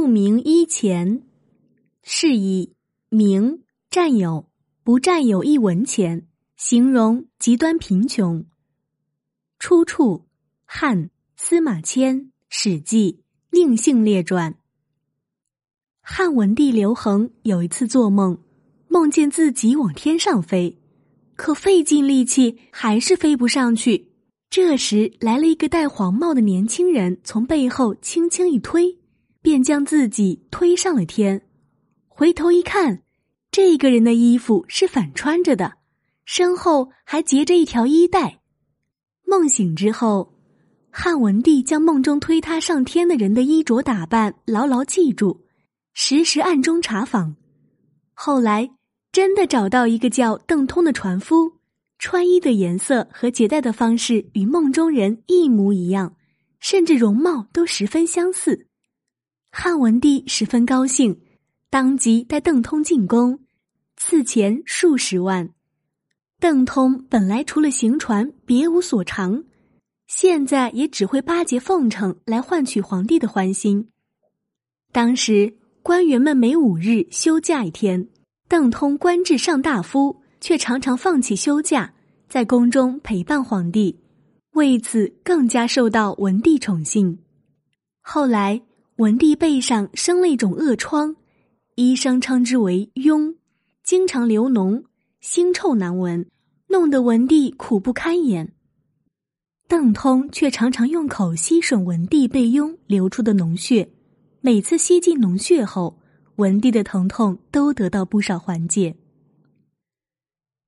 不明一钱，是以名占有不占有一文钱，形容极端贫穷。出处：汉司马迁《史记·宁姓列传》。汉文帝刘恒有一次做梦，梦见自己往天上飞，可费尽力气还是飞不上去。这时来了一个戴黄帽的年轻人，从背后轻轻一推，便将自己推上了天。回头一看，这个人的衣服是反穿着的，身后还结着一条衣带。梦醒之后，汉文帝将梦中推他上天的人的衣着打扮牢牢记住。时时暗中查访，后来真的找到一个叫邓通的船夫，穿衣的颜色和结带的方式与梦中人一模一样，甚至容貌都十分相似。汉文帝十分高兴，当即带邓通进宫，赐钱数十万。邓通本来除了行船别无所长，现在也只会巴结奉承来换取皇帝的欢心。当时。官员们每五日休假一天，邓通官至上大夫，却常常放弃休假，在宫中陪伴皇帝，为此更加受到文帝宠幸。后来，文帝背上生了一种恶疮，医生称之为痈，经常流脓，腥臭难闻，弄得文帝苦不堪言。邓通却常常用口吸吮文帝被痈流出的脓血。每次吸进脓血后，文帝的疼痛都得到不少缓解。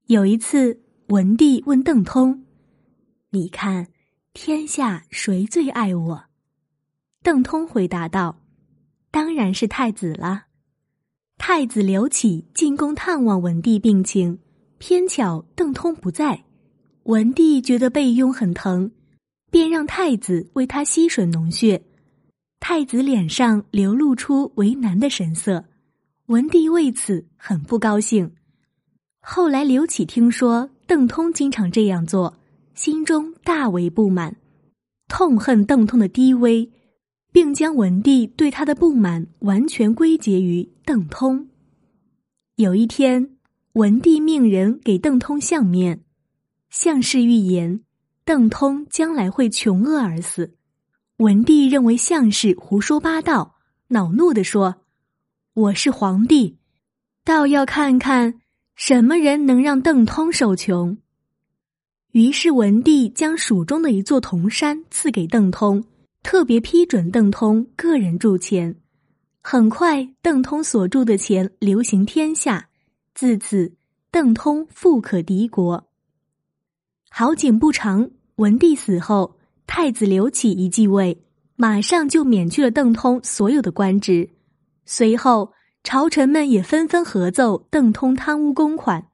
有一次，文帝问邓通：“你看，天下谁最爱我？”邓通回答道：“当然是太子啦。”太子刘启进宫探望文帝病情，偏巧邓通不在，文帝觉得背痈很疼，便让太子为他吸吮脓血。太子脸上流露出为难的神色，文帝为此很不高兴。后来刘启听说邓通经常这样做，心中大为不满，痛恨邓通的低微，并将文帝对他的不满完全归结于邓通。有一天，文帝命人给邓通相面，相士预言邓通将来会穷饿而死。文帝认为相士胡说八道，恼怒地说：“我是皇帝，倒要看看什么人能让邓通受穷。”于是文帝将蜀中的一座铜山赐给邓通，特别批准邓通个人铸钱。很快，邓通所铸的钱流行天下，自此邓通富可敌国。好景不长，文帝死后。太子刘启一继位，马上就免去了邓通所有的官职。随后，朝臣们也纷纷合奏邓通贪污公款。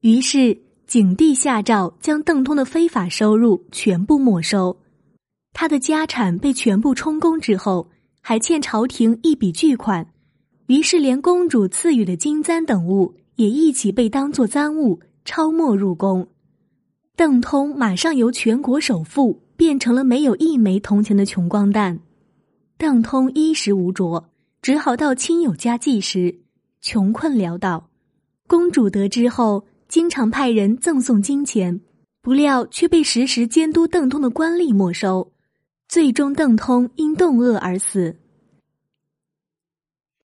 于是，景帝下诏将邓通的非法收入全部没收。他的家产被全部充公之后，还欠朝廷一笔巨款。于是，连公主赐予的金簪等物也一起被当作赃物抄没入宫。邓通马上由全国首富。变成了没有一枚铜钱的穷光蛋，邓通衣食无着，只好到亲友家寄食，穷困潦倒。公主得知后，经常派人赠送金钱，不料却被时时监督邓通的官吏没收，最终邓通因冻饿而死。